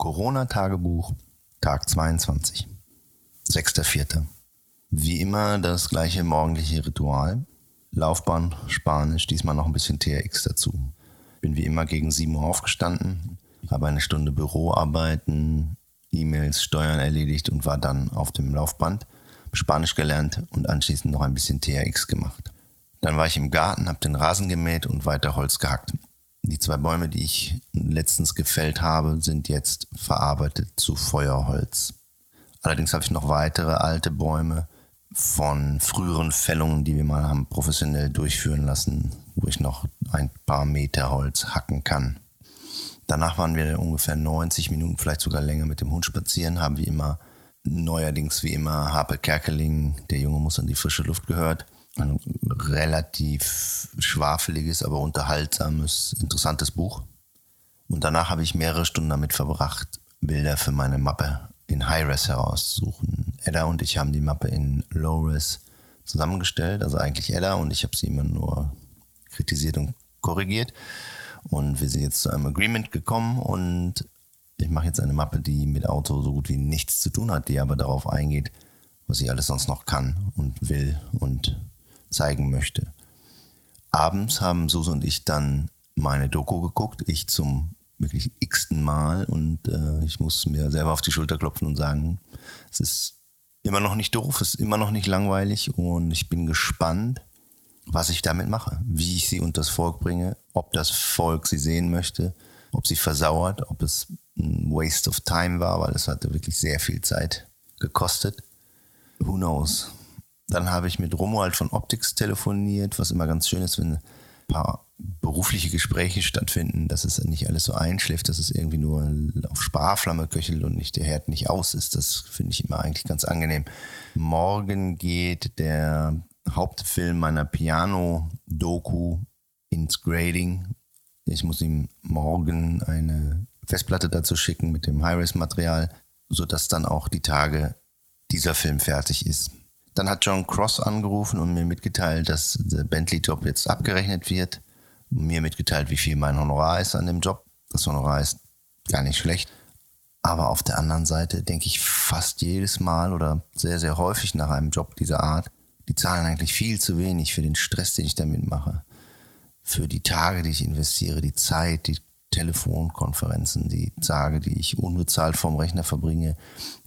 Corona-Tagebuch, Tag 22. 6.4. Wie immer das gleiche morgendliche Ritual. Laufbahn, Spanisch, diesmal noch ein bisschen TRX dazu. Bin wie immer gegen 7 Uhr aufgestanden, habe eine Stunde Büroarbeiten, E-Mails, Steuern erledigt und war dann auf dem Laufband, Spanisch gelernt und anschließend noch ein bisschen TRX gemacht. Dann war ich im Garten, habe den Rasen gemäht und weiter Holz gehackt. Die zwei Bäume, die ich letztens gefällt habe, sind jetzt verarbeitet zu Feuerholz. Allerdings habe ich noch weitere alte Bäume von früheren Fällungen, die wir mal haben professionell durchführen lassen, wo ich noch ein paar Meter Holz hacken kann. Danach waren wir ungefähr 90 Minuten, vielleicht sogar länger mit dem Hund spazieren, haben wie immer neuerdings wie immer Harpe Kerkeling, der Junge muss an die frische Luft gehört ein relativ schwafeliges, aber unterhaltsames, interessantes Buch. Und danach habe ich mehrere Stunden damit verbracht, Bilder für meine Mappe in High-Res herauszusuchen. Edda und ich haben die Mappe in Low-Res zusammengestellt, also eigentlich Edda und ich habe sie immer nur kritisiert und korrigiert. Und wir sind jetzt zu einem Agreement gekommen und ich mache jetzt eine Mappe, die mit Auto so gut wie nichts zu tun hat, die aber darauf eingeht, was ich alles sonst noch kann und will und zeigen möchte. Abends haben Suse und ich dann meine Doku geguckt, ich zum wirklich x-ten Mal und äh, ich muss mir selber auf die Schulter klopfen und sagen, es ist immer noch nicht doof, es ist immer noch nicht langweilig und ich bin gespannt, was ich damit mache, wie ich sie unter das Volk bringe, ob das Volk sie sehen möchte, ob sie versauert, ob es ein Waste of Time war, weil es hatte wirklich sehr viel Zeit gekostet. Who knows? Dann habe ich mit Romuald von Optics telefoniert, was immer ganz schön ist, wenn ein paar berufliche Gespräche stattfinden, dass es nicht alles so einschläft, dass es irgendwie nur auf Sparflamme köchelt und nicht der Herd nicht aus ist. Das finde ich immer eigentlich ganz angenehm. Morgen geht der Hauptfilm meiner Piano-Doku ins Grading. Ich muss ihm morgen eine Festplatte dazu schicken mit dem High-Res-Material, sodass dann auch die Tage dieser Film fertig ist. Dann hat John Cross angerufen und mir mitgeteilt, dass der Bentley-Job jetzt abgerechnet wird. Mir mitgeteilt, wie viel mein Honorar ist an dem Job. Das Honorar ist gar nicht schlecht. Aber auf der anderen Seite denke ich fast jedes Mal oder sehr, sehr häufig nach einem Job dieser Art, die zahlen eigentlich viel zu wenig für den Stress, den ich damit mache. Für die Tage, die ich investiere, die Zeit, die Telefonkonferenzen, die Tage, die ich unbezahlt vorm Rechner verbringe,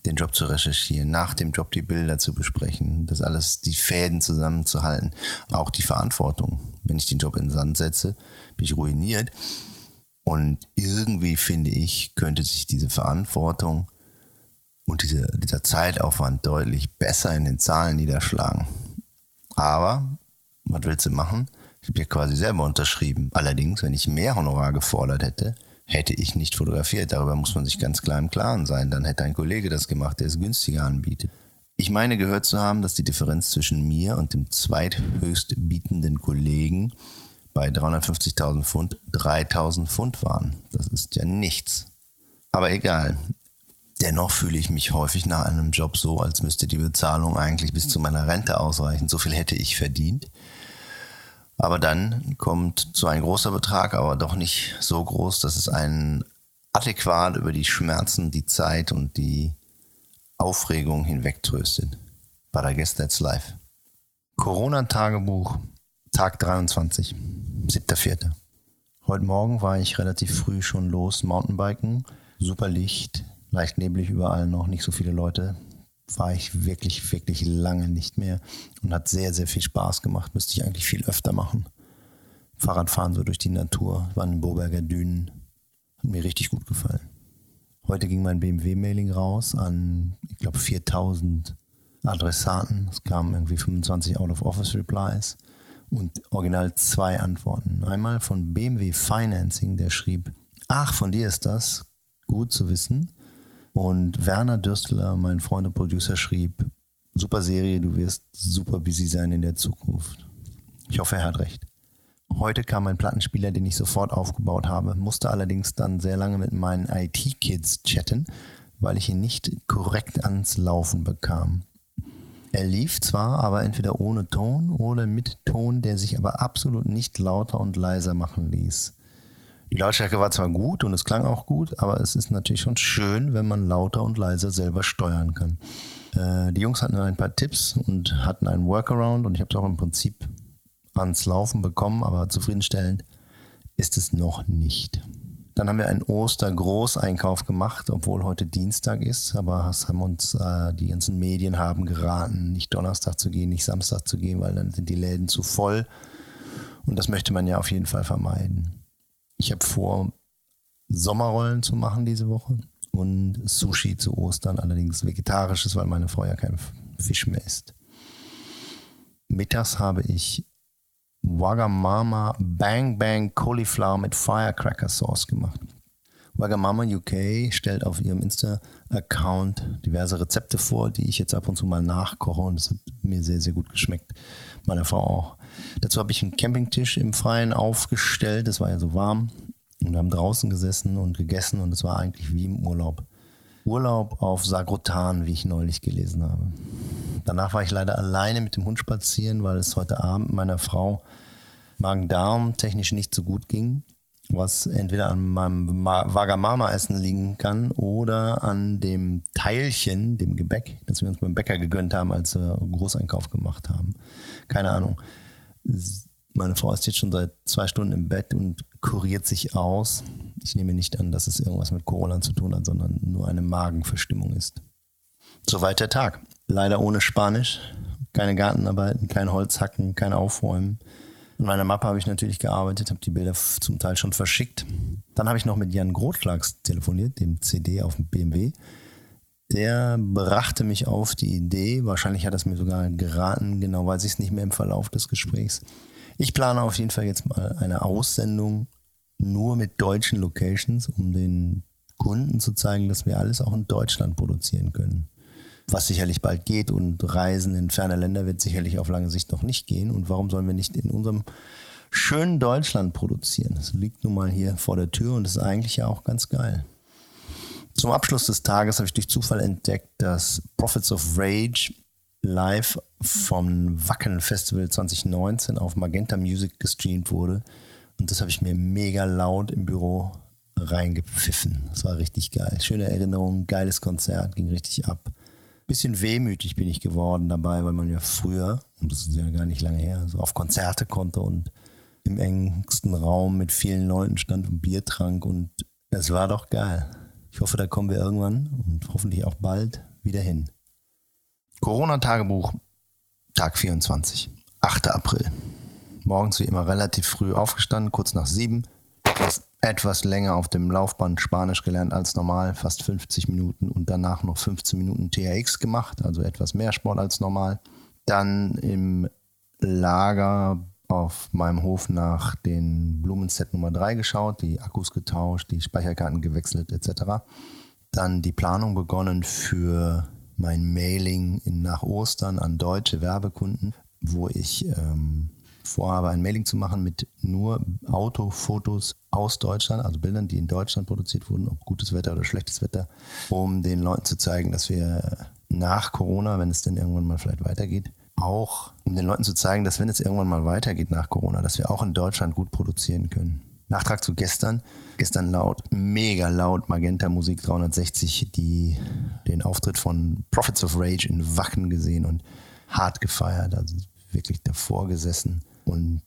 den Job zu recherchieren, nach dem Job die Bilder zu besprechen, das alles, die Fäden zusammenzuhalten, auch die Verantwortung. Wenn ich den Job in den Sand setze, bin ich ruiniert. Und irgendwie finde ich, könnte sich diese Verantwortung und diese, dieser Zeitaufwand deutlich besser in den Zahlen niederschlagen. Aber, was willst du machen? Ich habe ja quasi selber unterschrieben. Allerdings, wenn ich mehr Honorar gefordert hätte, hätte ich nicht fotografiert. Darüber muss man sich ganz klar im Klaren sein. Dann hätte ein Kollege das gemacht, der es günstiger anbietet. Ich meine gehört zu haben, dass die Differenz zwischen mir und dem zweithöchst bietenden Kollegen bei 350.000 Pfund 3.000 Pfund waren. Das ist ja nichts. Aber egal. Dennoch fühle ich mich häufig nach einem Job so, als müsste die Bezahlung eigentlich bis zu meiner Rente ausreichen. So viel hätte ich verdient. Aber dann kommt so ein großer Betrag, aber doch nicht so groß, dass es einen adäquat über die Schmerzen, die Zeit und die Aufregung hinwegtröstet. But I guess that's life. Corona-Tagebuch, Tag 23, 7.4. Heute Morgen war ich relativ früh schon los, Mountainbiken. Super Licht, leicht neblig überall noch, nicht so viele Leute war ich wirklich, wirklich lange nicht mehr und hat sehr, sehr viel Spaß gemacht. Müsste ich eigentlich viel öfter machen. Fahrradfahren so durch die Natur, waren in Boberger Dünen. Hat mir richtig gut gefallen. Heute ging mein BMW-Mailing raus an, ich glaube, 4000 Adressaten. Es kamen irgendwie 25 Out-of-Office-Replies und original zwei Antworten. Einmal von BMW Financing, der schrieb, ach, von dir ist das, gut zu wissen. Und Werner Dürstler, mein Freund und Producer, schrieb, super Serie, du wirst super busy sein in der Zukunft. Ich hoffe, er hat recht. Heute kam ein Plattenspieler, den ich sofort aufgebaut habe, musste allerdings dann sehr lange mit meinen IT-Kids chatten, weil ich ihn nicht korrekt ans Laufen bekam. Er lief zwar, aber entweder ohne Ton oder mit Ton, der sich aber absolut nicht lauter und leiser machen ließ. Die Lautstärke war zwar gut und es klang auch gut, aber es ist natürlich schon schön, wenn man lauter und leiser selber steuern kann. Äh, die Jungs hatten ein paar Tipps und hatten einen Workaround und ich habe es auch im Prinzip ans Laufen bekommen, aber zufriedenstellend ist es noch nicht. Dann haben wir einen Oster-Großeinkauf gemacht, obwohl heute Dienstag ist, aber haben uns äh, die ganzen Medien haben geraten, nicht Donnerstag zu gehen, nicht Samstag zu gehen, weil dann sind die Läden zu voll. Und das möchte man ja auf jeden Fall vermeiden. Ich habe vor, Sommerrollen zu machen diese Woche und Sushi zu Ostern, allerdings vegetarisches, weil meine Frau ja kein Fisch mehr isst. Mittags habe ich Wagamama Bang Bang Cauliflower mit Firecracker Sauce gemacht. Wagamama UK stellt auf ihrem Insta-Account diverse Rezepte vor, die ich jetzt ab und zu mal nachkoche und es hat mir sehr, sehr gut geschmeckt. Meine Frau auch. Dazu habe ich einen Campingtisch im Freien aufgestellt, es war ja so warm und wir haben draußen gesessen und gegessen und es war eigentlich wie im Urlaub. Urlaub auf Sagrotan, wie ich neulich gelesen habe. Danach war ich leider alleine mit dem Hund spazieren, weil es heute Abend meiner Frau Magen-Darm technisch nicht so gut ging, was entweder an meinem Wagamama-Essen liegen kann oder an dem Teilchen, dem Gebäck, das wir uns beim Bäcker gegönnt haben, als wir Großeinkauf gemacht haben. Keine Ahnung. Meine Frau ist jetzt schon seit zwei Stunden im Bett und kuriert sich aus. Ich nehme nicht an, dass es irgendwas mit Corona zu tun hat, sondern nur eine Magenverstimmung ist. Soweit der Tag. Leider ohne Spanisch, keine Gartenarbeiten, kein Holzhacken, kein Aufräumen. In meiner Mappe habe ich natürlich gearbeitet, habe die Bilder zum Teil schon verschickt. Dann habe ich noch mit Jan Grotklags telefoniert, dem CD auf dem BMW. Der brachte mich auf die Idee, wahrscheinlich hat er es mir sogar geraten, genau weiß ich es nicht mehr im Verlauf des Gesprächs. Ich plane auf jeden Fall jetzt mal eine Aussendung nur mit deutschen Locations, um den Kunden zu zeigen, dass wir alles auch in Deutschland produzieren können was sicherlich bald geht und Reisen in ferne Länder wird sicherlich auf lange Sicht noch nicht gehen. Und warum sollen wir nicht in unserem schönen Deutschland produzieren? Das liegt nun mal hier vor der Tür und ist eigentlich ja auch ganz geil. Zum Abschluss des Tages habe ich durch Zufall entdeckt, dass Prophets of Rage live vom Wacken Festival 2019 auf Magenta Music gestreamt wurde. Und das habe ich mir mega laut im Büro reingepfiffen. Das war richtig geil. Schöne Erinnerung, geiles Konzert, ging richtig ab bisschen wehmütig bin ich geworden dabei, weil man ja früher, und das ist ja gar nicht lange her, so auf Konzerte konnte und im engsten Raum mit vielen Leuten stand und Bier trank und es war doch geil. Ich hoffe, da kommen wir irgendwann und hoffentlich auch bald wieder hin. Corona-Tagebuch, Tag 24, 8. April. Morgens wie immer relativ früh aufgestanden, kurz nach sieben. Das etwas länger auf dem Laufband Spanisch gelernt als normal, fast 50 Minuten und danach noch 15 Minuten TRX gemacht, also etwas mehr Sport als normal. Dann im Lager auf meinem Hof nach den Blumenset Nummer 3 geschaut, die Akkus getauscht, die Speicherkarten gewechselt etc. Dann die Planung begonnen für mein Mailing in, nach Ostern an deutsche Werbekunden, wo ich ähm, vorhabe, ein Mailing zu machen mit nur Autofotos aus Deutschland, also Bildern, die in Deutschland produziert wurden, ob gutes Wetter oder schlechtes Wetter, um den Leuten zu zeigen, dass wir nach Corona, wenn es denn irgendwann mal vielleicht weitergeht, auch um den Leuten zu zeigen, dass wenn es irgendwann mal weitergeht nach Corona, dass wir auch in Deutschland gut produzieren können. Nachtrag zu gestern. Gestern laut, mega laut Magenta Musik 360, die den Auftritt von Prophets of Rage in Wacken gesehen und hart gefeiert. Also wirklich davor gesessen und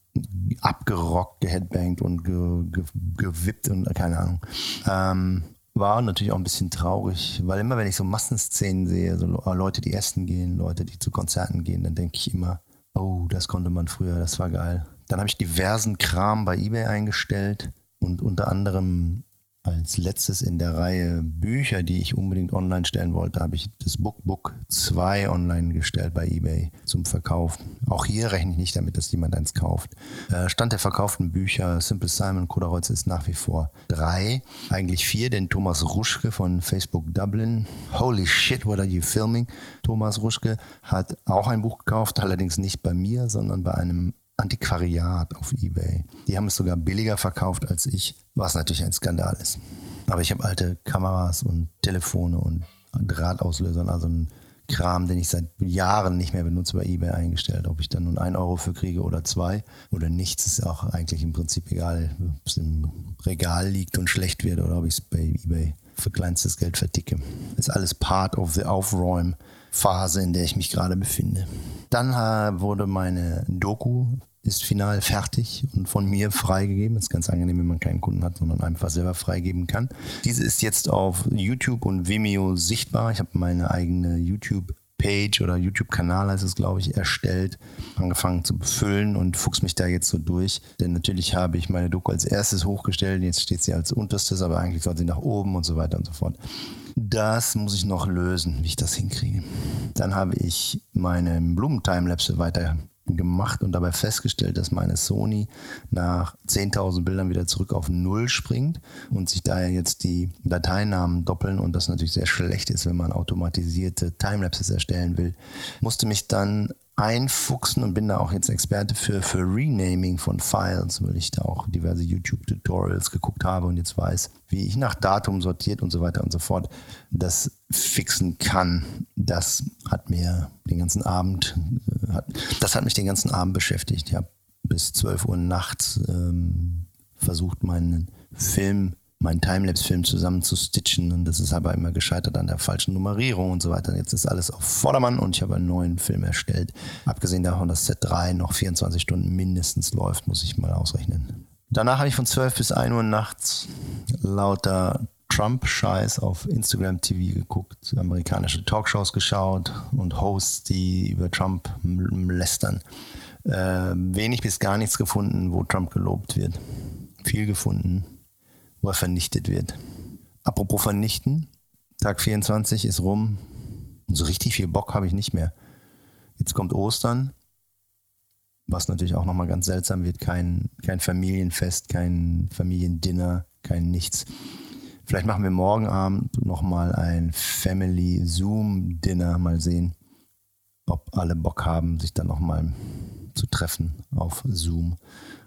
abgerockt, geheadbangt und ge, ge, gewippt und keine Ahnung. Ähm, war natürlich auch ein bisschen traurig, weil immer wenn ich so Massenszenen sehe, so Leute, die essen gehen, Leute, die zu Konzerten gehen, dann denke ich immer, oh, das konnte man früher, das war geil. Dann habe ich diversen Kram bei eBay eingestellt und unter anderem als letztes in der Reihe Bücher, die ich unbedingt online stellen wollte, habe ich das Bookbook 2 online gestellt bei eBay zum Verkauf. Auch hier rechne ich nicht damit, dass jemand eins kauft. Äh, Stand der verkauften Bücher Simple Simon Koderholz ist nach wie vor drei, eigentlich vier, denn Thomas Ruschke von Facebook Dublin, Holy shit, what are you filming? Thomas Ruschke hat auch ein Buch gekauft, allerdings nicht bei mir, sondern bei einem Antiquariat auf eBay. Die haben es sogar billiger verkauft als ich, was natürlich ein Skandal ist. Aber ich habe alte Kameras und Telefone und Drahtauslöser, also ein Kram, den ich seit Jahren nicht mehr benutze, bei eBay eingestellt. Ob ich dann nun ein Euro für kriege oder zwei oder nichts, ist auch eigentlich im Prinzip egal, ob es im Regal liegt und schlecht wird oder ob ich es bei eBay für kleinstes Geld verticke. Ist alles part of the Aufräumphase, in der ich mich gerade befinde. Dann äh, wurde meine Doku ist final fertig und von mir freigegeben. Ist ganz angenehm, wenn man keinen Kunden hat, sondern einfach selber freigeben kann. Diese ist jetzt auf YouTube und Vimeo sichtbar. Ich habe meine eigene YouTube Page oder YouTube-Kanal heißt es, glaube ich, erstellt, angefangen zu befüllen und fuchs mich da jetzt so durch. Denn natürlich habe ich meine Doku als erstes hochgestellt, jetzt steht sie als unterstes, aber eigentlich soll sie nach oben und so weiter und so fort. Das muss ich noch lösen, wie ich das hinkriege. Dann habe ich meine Blumen-Timelapse weiter gemacht und dabei festgestellt, dass meine Sony nach 10.000 Bildern wieder zurück auf Null springt und sich daher jetzt die Dateinamen doppeln und das natürlich sehr schlecht ist, wenn man automatisierte Timelapses erstellen will. Musste mich dann einfuchsen und bin da auch jetzt Experte für, für Renaming von Files, weil ich da auch diverse YouTube-Tutorials geguckt habe und jetzt weiß, wie ich nach Datum sortiert und so weiter und so fort das fixen kann. Das hat mir den ganzen Abend, äh, das hat mich den ganzen Abend beschäftigt. Ich habe bis 12 Uhr nachts ähm, versucht, meinen Film meinen Timelapse-Film zusammen zu stitchen und das ist aber immer gescheitert an der falschen Nummerierung und so weiter. Jetzt ist alles auf Vordermann und ich habe einen neuen Film erstellt. Abgesehen davon, dass Set 3 noch 24 Stunden mindestens läuft, muss ich mal ausrechnen. Danach habe ich von 12 bis 1 Uhr nachts lauter Trump-Scheiß auf Instagram TV geguckt, amerikanische Talkshows geschaut und Hosts, die über Trump lästern. Äh, wenig bis gar nichts gefunden, wo Trump gelobt wird. Viel gefunden, wo er vernichtet wird. Apropos vernichten, Tag 24 ist rum. Und so richtig viel Bock habe ich nicht mehr. Jetzt kommt Ostern, was natürlich auch nochmal ganz seltsam wird. Kein, kein Familienfest, kein Familiendinner, kein nichts. Vielleicht machen wir morgen Abend nochmal ein Family Zoom Dinner. Mal sehen, ob alle Bock haben, sich dann nochmal zu treffen auf Zoom.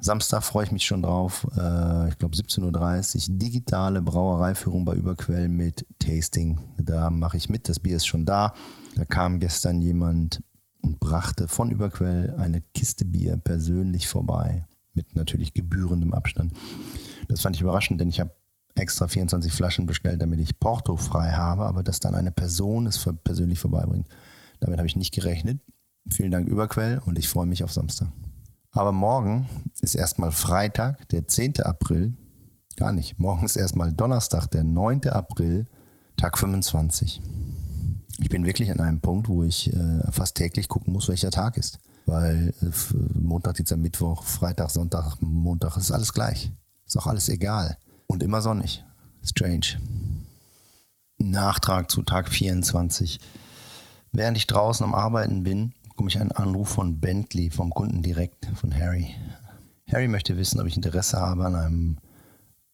Samstag freue ich mich schon drauf. Äh, ich glaube 17.30 Uhr. Digitale Brauereiführung bei Überquell mit Tasting. Da mache ich mit. Das Bier ist schon da. Da kam gestern jemand und brachte von Überquell eine Kiste Bier persönlich vorbei. Mit natürlich gebührendem Abstand. Das fand ich überraschend, denn ich habe extra 24 Flaschen bestellt, damit ich Porto frei habe, aber dass dann eine Person es persönlich vorbeibringt. Damit habe ich nicht gerechnet. Vielen Dank Überquell und ich freue mich auf Samstag. Aber morgen ist erstmal Freitag, der 10. April. Gar nicht. Morgen ist erstmal Donnerstag, der 9. April, Tag 25. Ich bin wirklich an einem Punkt, wo ich äh, fast täglich gucken muss, welcher Tag ist. Weil äh, Montag, Dienstag, Mittwoch, Freitag, Sonntag, Montag ist alles gleich. Ist auch alles egal. Und immer sonnig. Strange. Nachtrag zu Tag 24. Während ich draußen am Arbeiten bin, bekomme ich einen Anruf von Bentley, vom Kunden direkt, von Harry. Harry möchte wissen, ob ich Interesse habe, an einem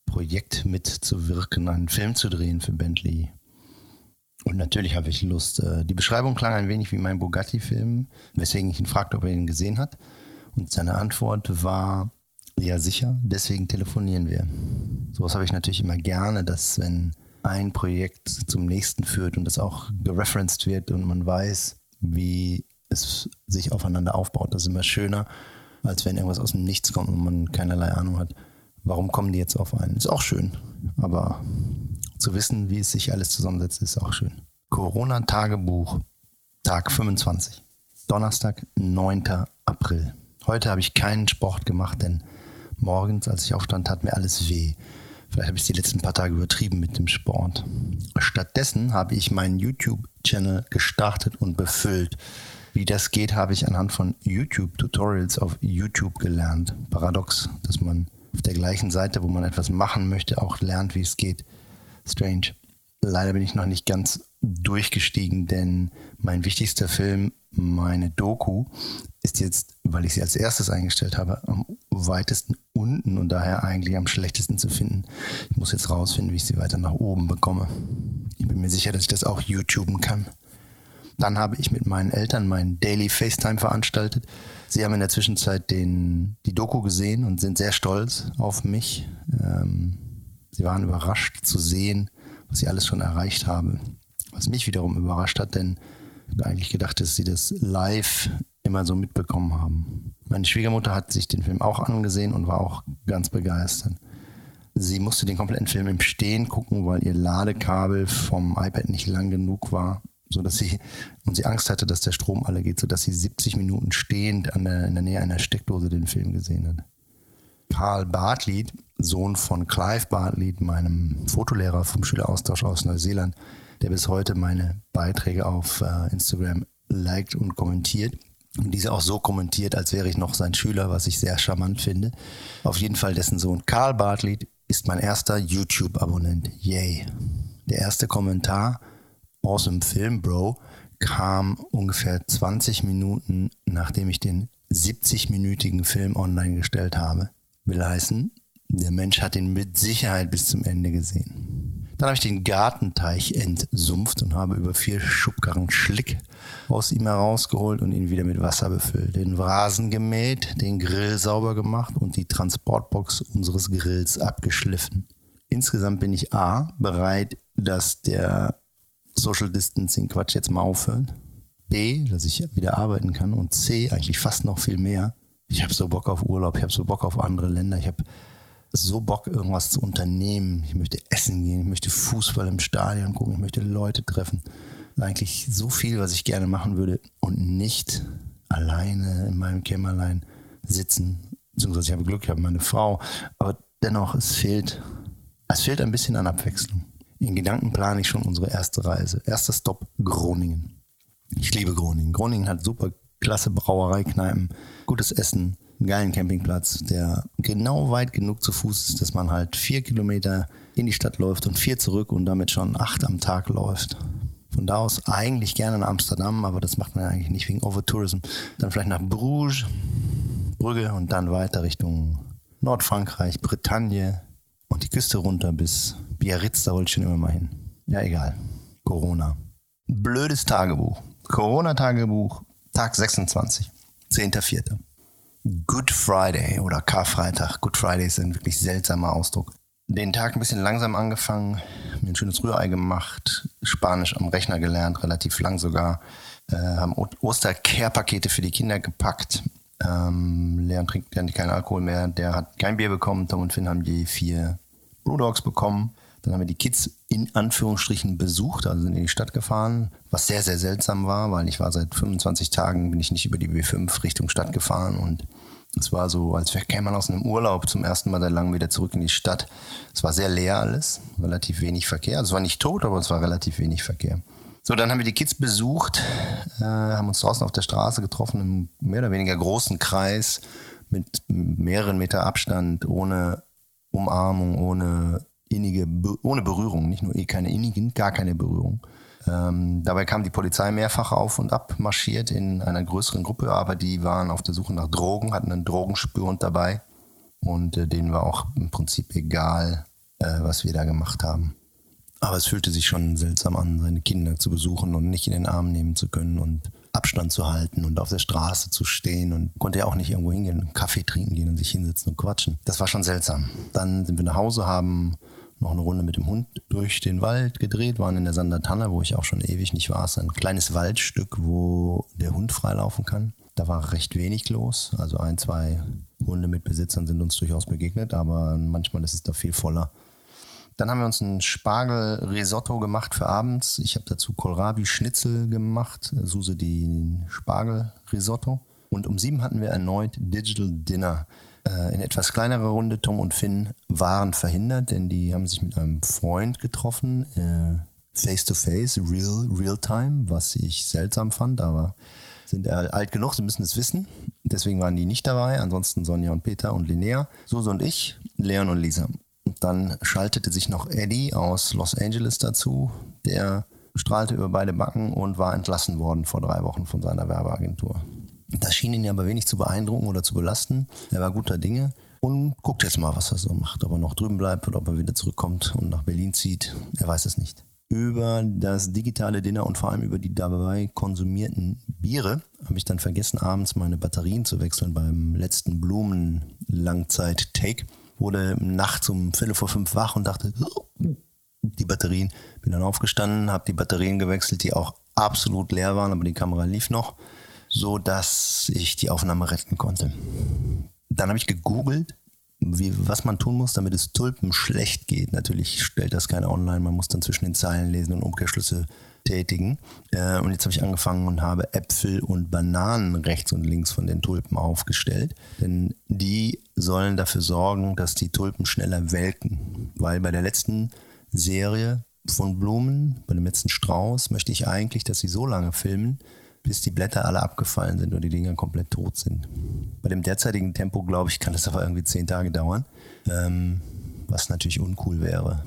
Projekt mitzuwirken, einen Film zu drehen für Bentley. Und natürlich habe ich Lust. Äh, die Beschreibung klang ein wenig wie mein Bugatti-Film, weswegen ich ihn fragte, ob er ihn gesehen hat. Und seine Antwort war, ja sicher, deswegen telefonieren wir. Sowas habe ich natürlich immer gerne, dass wenn ein Projekt zum nächsten führt und das auch gereferenced wird und man weiß, wie es sich aufeinander aufbaut. Das ist immer schöner, als wenn irgendwas aus dem Nichts kommt und man keinerlei Ahnung hat. Warum kommen die jetzt auf einen? Ist auch schön. Aber zu wissen, wie es sich alles zusammensetzt, ist auch schön. Corona-Tagebuch, Tag 25. Donnerstag, 9. April. Heute habe ich keinen Sport gemacht, denn morgens, als ich aufstand, tat mir alles weh. Vielleicht habe ich es die letzten paar Tage übertrieben mit dem Sport. Stattdessen habe ich meinen YouTube-Channel gestartet und befüllt. Wie das geht, habe ich anhand von YouTube-Tutorials auf YouTube gelernt. Paradox, dass man auf der gleichen Seite, wo man etwas machen möchte, auch lernt, wie es geht. Strange. Leider bin ich noch nicht ganz durchgestiegen, denn mein wichtigster Film, meine Doku, ist jetzt, weil ich sie als erstes eingestellt habe, am weitesten unten und daher eigentlich am schlechtesten zu finden. Ich muss jetzt rausfinden, wie ich sie weiter nach oben bekomme. Ich bin mir sicher, dass ich das auch YouTuben kann. Dann habe ich mit meinen Eltern meinen Daily FaceTime veranstaltet. Sie haben in der Zwischenzeit den, die Doku gesehen und sind sehr stolz auf mich. Ähm, sie waren überrascht zu sehen, was ich alles schon erreicht habe. Was mich wiederum überrascht hat, denn eigentlich gedacht, dass sie das live immer so mitbekommen haben. Meine Schwiegermutter hat sich den Film auch angesehen und war auch ganz begeistert. Sie musste den kompletten Film im Stehen gucken, weil ihr Ladekabel vom iPad nicht lang genug war, so dass sie und sie Angst hatte, dass der Strom alle geht, so dass sie 70 Minuten stehend an der, in der Nähe einer Steckdose den Film gesehen hat. Karl Bartley, Sohn von Clive Bartley, meinem Fotolehrer vom Schüleraustausch aus Neuseeland, der bis heute meine Beiträge auf äh, Instagram liked und kommentiert. Und diese auch so kommentiert, als wäre ich noch sein Schüler, was ich sehr charmant finde. Auf jeden Fall dessen Sohn Karl Bartley ist mein erster YouTube-Abonnent. Yay. Der erste Kommentar aus dem Film, Bro, kam ungefähr 20 Minuten, nachdem ich den 70-minütigen Film online gestellt habe. Will heißen, der Mensch hat ihn mit Sicherheit bis zum Ende gesehen. Dann habe ich den Gartenteich entsumpft und habe über vier Schubkarren Schlick aus ihm herausgeholt und ihn wieder mit Wasser befüllt. Den Rasen gemäht, den Grill sauber gemacht und die Transportbox unseres Grills abgeschliffen. Insgesamt bin ich A, bereit, dass der Social Distancing Quatsch jetzt mal aufhört. B, dass ich wieder arbeiten kann. Und C, eigentlich fast noch viel mehr, ich habe so Bock auf Urlaub, ich habe so Bock auf andere Länder, ich habe so Bock, irgendwas zu unternehmen. Ich möchte essen gehen, ich möchte Fußball im Stadion gucken, ich möchte Leute treffen. Eigentlich so viel, was ich gerne machen würde und nicht alleine in meinem Kämmerlein sitzen. Beziehungsweise ich habe Glück, ich habe meine Frau. Aber dennoch, es fehlt, es fehlt ein bisschen an Abwechslung. In Gedanken plane ich schon unsere erste Reise. Erster Stopp, Groningen. Ich liebe Groningen. Groningen hat super klasse Brauereikneipen, gutes Essen, einen geilen Campingplatz, der genau weit genug zu Fuß ist, dass man halt vier Kilometer in die Stadt läuft und vier zurück und damit schon acht am Tag läuft. Von da aus eigentlich gerne nach Amsterdam, aber das macht man eigentlich nicht wegen Overtourism. Dann vielleicht nach Bruges, Brügge und dann weiter Richtung Nordfrankreich, Bretagne und die Küste runter bis Biarritz, da wollte ich schon immer mal hin. Ja, egal. Corona. Blödes Tagebuch. Corona-Tagebuch, Tag 26, 10.04. Good Friday oder Karfreitag. Good Friday ist ein wirklich seltsamer Ausdruck. Den Tag ein bisschen langsam angefangen, mir ein schönes Rührei gemacht, Spanisch am Rechner gelernt, relativ lang sogar, äh, haben Ostercare-Pakete für die Kinder gepackt. Ähm, Leon trinkt keinen Alkohol mehr, der hat kein Bier bekommen. Tom und Finn haben die vier Brewdogs bekommen. Dann haben wir die Kids in Anführungsstrichen besucht, also sind in die Stadt gefahren, was sehr, sehr seltsam war, weil ich war seit 25 Tagen, bin ich nicht über die B5 Richtung Stadt gefahren und es war so, als käme man aus einem Urlaub zum ersten Mal seit langem wieder zurück in die Stadt. Es war sehr leer alles, relativ wenig Verkehr. Also es war nicht tot, aber es war relativ wenig Verkehr. So, dann haben wir die Kids besucht, äh, haben uns draußen auf der Straße getroffen, im mehr oder weniger großen Kreis mit mehreren Meter Abstand, ohne Umarmung, ohne innige, ohne Berührung, nicht nur eh keine innigen, gar keine Berührung. Ähm, dabei kam die Polizei mehrfach auf und ab marschiert in einer größeren Gruppe, aber die waren auf der Suche nach Drogen, hatten einen Drogenspürhund dabei und äh, denen war auch im Prinzip egal, äh, was wir da gemacht haben. Aber es fühlte sich schon seltsam an, seine Kinder zu besuchen und nicht in den Arm nehmen zu können und Abstand zu halten und auf der Straße zu stehen und konnte ja auch nicht irgendwo hingehen, Kaffee trinken gehen und sich hinsetzen und quatschen. Das war schon seltsam. Dann sind wir nach Hause, haben noch eine Runde mit dem Hund durch den Wald gedreht, waren in der Sandertanne, wo ich auch schon ewig nicht war. Es ist ein kleines Waldstück, wo der Hund freilaufen kann. Da war recht wenig los. Also ein, zwei Hunde mit Besitzern sind uns durchaus begegnet, aber manchmal ist es da viel voller. Dann haben wir uns ein Spargel-Risotto gemacht für abends. Ich habe dazu Kohlrabi-Schnitzel gemacht, Suse die Spargel-Risotto. Und um sieben hatten wir erneut Digital Dinner. Äh, in etwas kleinerer Runde, Tom und Finn waren verhindert, denn die haben sich mit einem Freund getroffen, äh, face to face, real, real time, was ich seltsam fand, aber sind alt genug, sie müssen es wissen. Deswegen waren die nicht dabei. Ansonsten Sonja und Peter und Linnea, Suse und ich, Leon und Lisa. Und dann schaltete sich noch Eddie aus Los Angeles dazu. Der strahlte über beide Backen und war entlassen worden vor drei Wochen von seiner Werbeagentur. Das schien ihn aber wenig zu beeindrucken oder zu belasten. Er war guter Dinge und guckt jetzt mal, was er so macht. Ob er noch drüben bleibt oder ob er wieder zurückkommt und nach Berlin zieht. Er weiß es nicht. Über das digitale Dinner und vor allem über die dabei konsumierten Biere habe ich dann vergessen, abends meine Batterien zu wechseln beim letzten Blumen-Langzeit-Take. Wurde nachts um Viertel vor fünf wach und dachte, die Batterien. Bin dann aufgestanden, habe die Batterien gewechselt, die auch absolut leer waren, aber die Kamera lief noch, so dass ich die Aufnahme retten konnte. Dann habe ich gegoogelt, wie, was man tun muss, damit es Tulpen schlecht geht. Natürlich stellt das keiner online, man muss dann zwischen den Zeilen lesen und Umkehrschlüsse tätigen. Äh, und jetzt habe ich angefangen und habe Äpfel und Bananen rechts und links von den Tulpen aufgestellt. Denn die sollen dafür sorgen, dass die Tulpen schneller welken. Weil bei der letzten Serie von Blumen, bei dem letzten Strauß, möchte ich eigentlich, dass sie so lange filmen, bis die Blätter alle abgefallen sind und die Dinger komplett tot sind. Bei dem derzeitigen Tempo, glaube ich, kann das aber irgendwie zehn Tage dauern, ähm, was natürlich uncool wäre.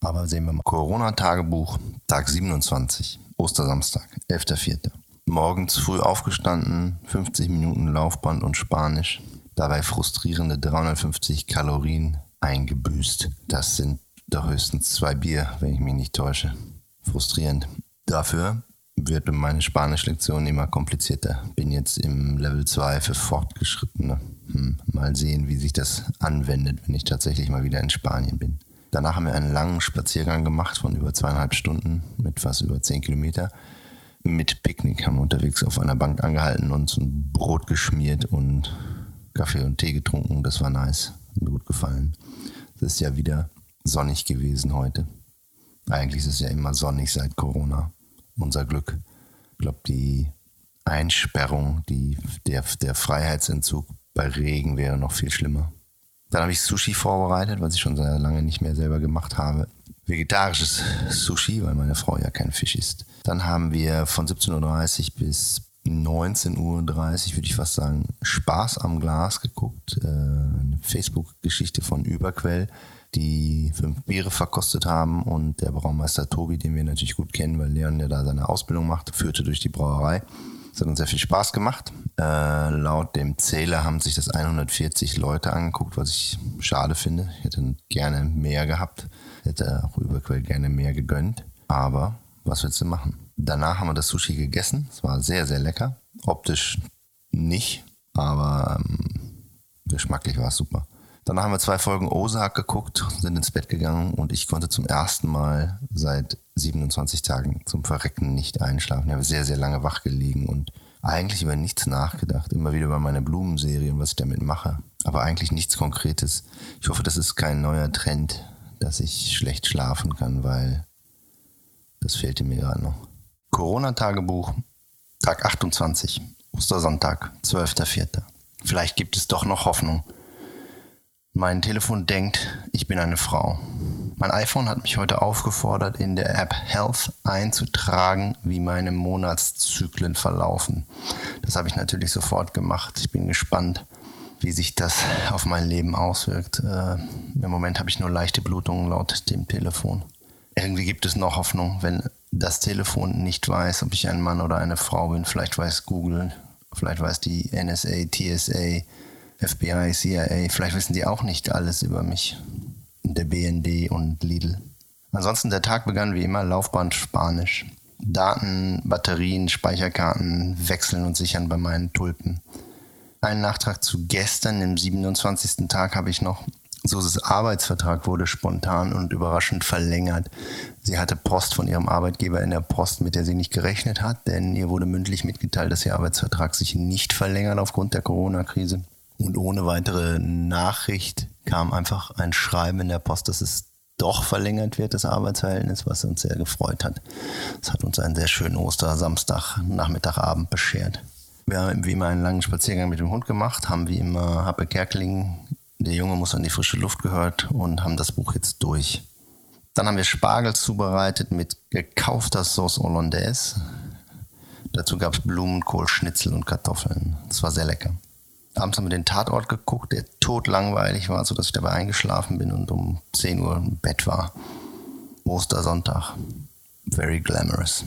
Aber sehen wir mal. Corona-Tagebuch, Tag 27, Ostersamstag, 11.04. Morgens früh aufgestanden, 50 Minuten Laufband und Spanisch, dabei frustrierende 350 Kalorien eingebüßt. Das sind doch höchstens zwei Bier, wenn ich mich nicht täusche. Frustrierend. Dafür wird meine Spanisch-Lektion immer komplizierter. Bin jetzt im Level 2 für Fortgeschrittene. Hm, mal sehen, wie sich das anwendet, wenn ich tatsächlich mal wieder in Spanien bin. Danach haben wir einen langen Spaziergang gemacht von über zweieinhalb Stunden mit fast über zehn Kilometer. Mit Picknick haben wir unterwegs auf einer Bank angehalten, uns ein Brot geschmiert und Kaffee und Tee getrunken. Das war nice. Hat mir gut gefallen. Es ist ja wieder sonnig gewesen heute. Eigentlich ist es ja immer sonnig seit Corona unser Glück. Ich glaube, die Einsperrung, die, der, der Freiheitsentzug bei Regen wäre noch viel schlimmer. Dann habe ich Sushi vorbereitet, was ich schon sehr lange nicht mehr selber gemacht habe. Vegetarisches Sushi, weil meine Frau ja kein Fisch isst. Dann haben wir von 17.30 Uhr bis 19.30 Uhr, würde ich fast sagen, Spaß am Glas geguckt. Äh, eine Facebook-Geschichte von Überquell die fünf Biere verkostet haben und der Braumeister Tobi, den wir natürlich gut kennen, weil Leon ja da seine Ausbildung macht, führte durch die Brauerei. Es hat uns sehr viel Spaß gemacht. Äh, laut dem Zähler haben sich das 140 Leute angeguckt, was ich schade finde. Ich hätte gerne mehr gehabt, hätte auch Überquell gerne mehr gegönnt. Aber was willst du machen? Danach haben wir das Sushi gegessen. Es war sehr, sehr lecker. Optisch nicht, aber ähm, geschmacklich war es super. Dann haben wir zwei Folgen Ozark geguckt, sind ins Bett gegangen und ich konnte zum ersten Mal seit 27 Tagen zum Verrecken nicht einschlafen. Ich habe sehr, sehr lange wach gelegen und eigentlich über nichts nachgedacht. Immer wieder über meine Blumenserie und was ich damit mache. Aber eigentlich nichts Konkretes. Ich hoffe, das ist kein neuer Trend, dass ich schlecht schlafen kann, weil das fehlte mir gerade noch. Corona-Tagebuch, Tag 28, Ostersonntag, 12.04. Vielleicht gibt es doch noch Hoffnung. Mein Telefon denkt, ich bin eine Frau. Mein iPhone hat mich heute aufgefordert, in der App Health einzutragen, wie meine Monatszyklen verlaufen. Das habe ich natürlich sofort gemacht. Ich bin gespannt, wie sich das auf mein Leben auswirkt. Äh, Im Moment habe ich nur leichte Blutungen laut dem Telefon. Irgendwie gibt es noch Hoffnung, wenn das Telefon nicht weiß, ob ich ein Mann oder eine Frau bin. Vielleicht weiß Google, vielleicht weiß die NSA, TSA, FBI, CIA, vielleicht wissen die auch nicht alles über mich. Der BND und Lidl. Ansonsten der Tag begann wie immer Laufband Spanisch. Daten, Batterien, Speicherkarten wechseln und sichern bei meinen Tulpen. Einen Nachtrag zu gestern, dem 27. Tag, habe ich noch. Suses Arbeitsvertrag wurde spontan und überraschend verlängert. Sie hatte Post von ihrem Arbeitgeber in der Post, mit der sie nicht gerechnet hat, denn ihr wurde mündlich mitgeteilt, dass ihr Arbeitsvertrag sich nicht verlängert aufgrund der Corona-Krise. Und ohne weitere Nachricht kam einfach ein Schreiben in der Post, dass es doch verlängert wird, das Arbeitsverhältnis, was uns sehr gefreut hat. Es hat uns einen sehr schönen Ostersamstag, Nachmittagabend beschert. Wir haben wie immer einen langen Spaziergang mit dem Hund gemacht, haben wie immer Happe Kerkeling, der Junge muss an die frische Luft gehört und haben das Buch jetzt durch. Dann haben wir Spargel zubereitet mit gekaufter Sauce Hollandaise. Dazu gab es Blumenkohl, Schnitzel und Kartoffeln. Das war sehr lecker. Abends haben wir den Tatort geguckt, der totlangweilig war, sodass ich dabei eingeschlafen bin und um 10 Uhr im Bett war. Ostersonntag. Very glamorous.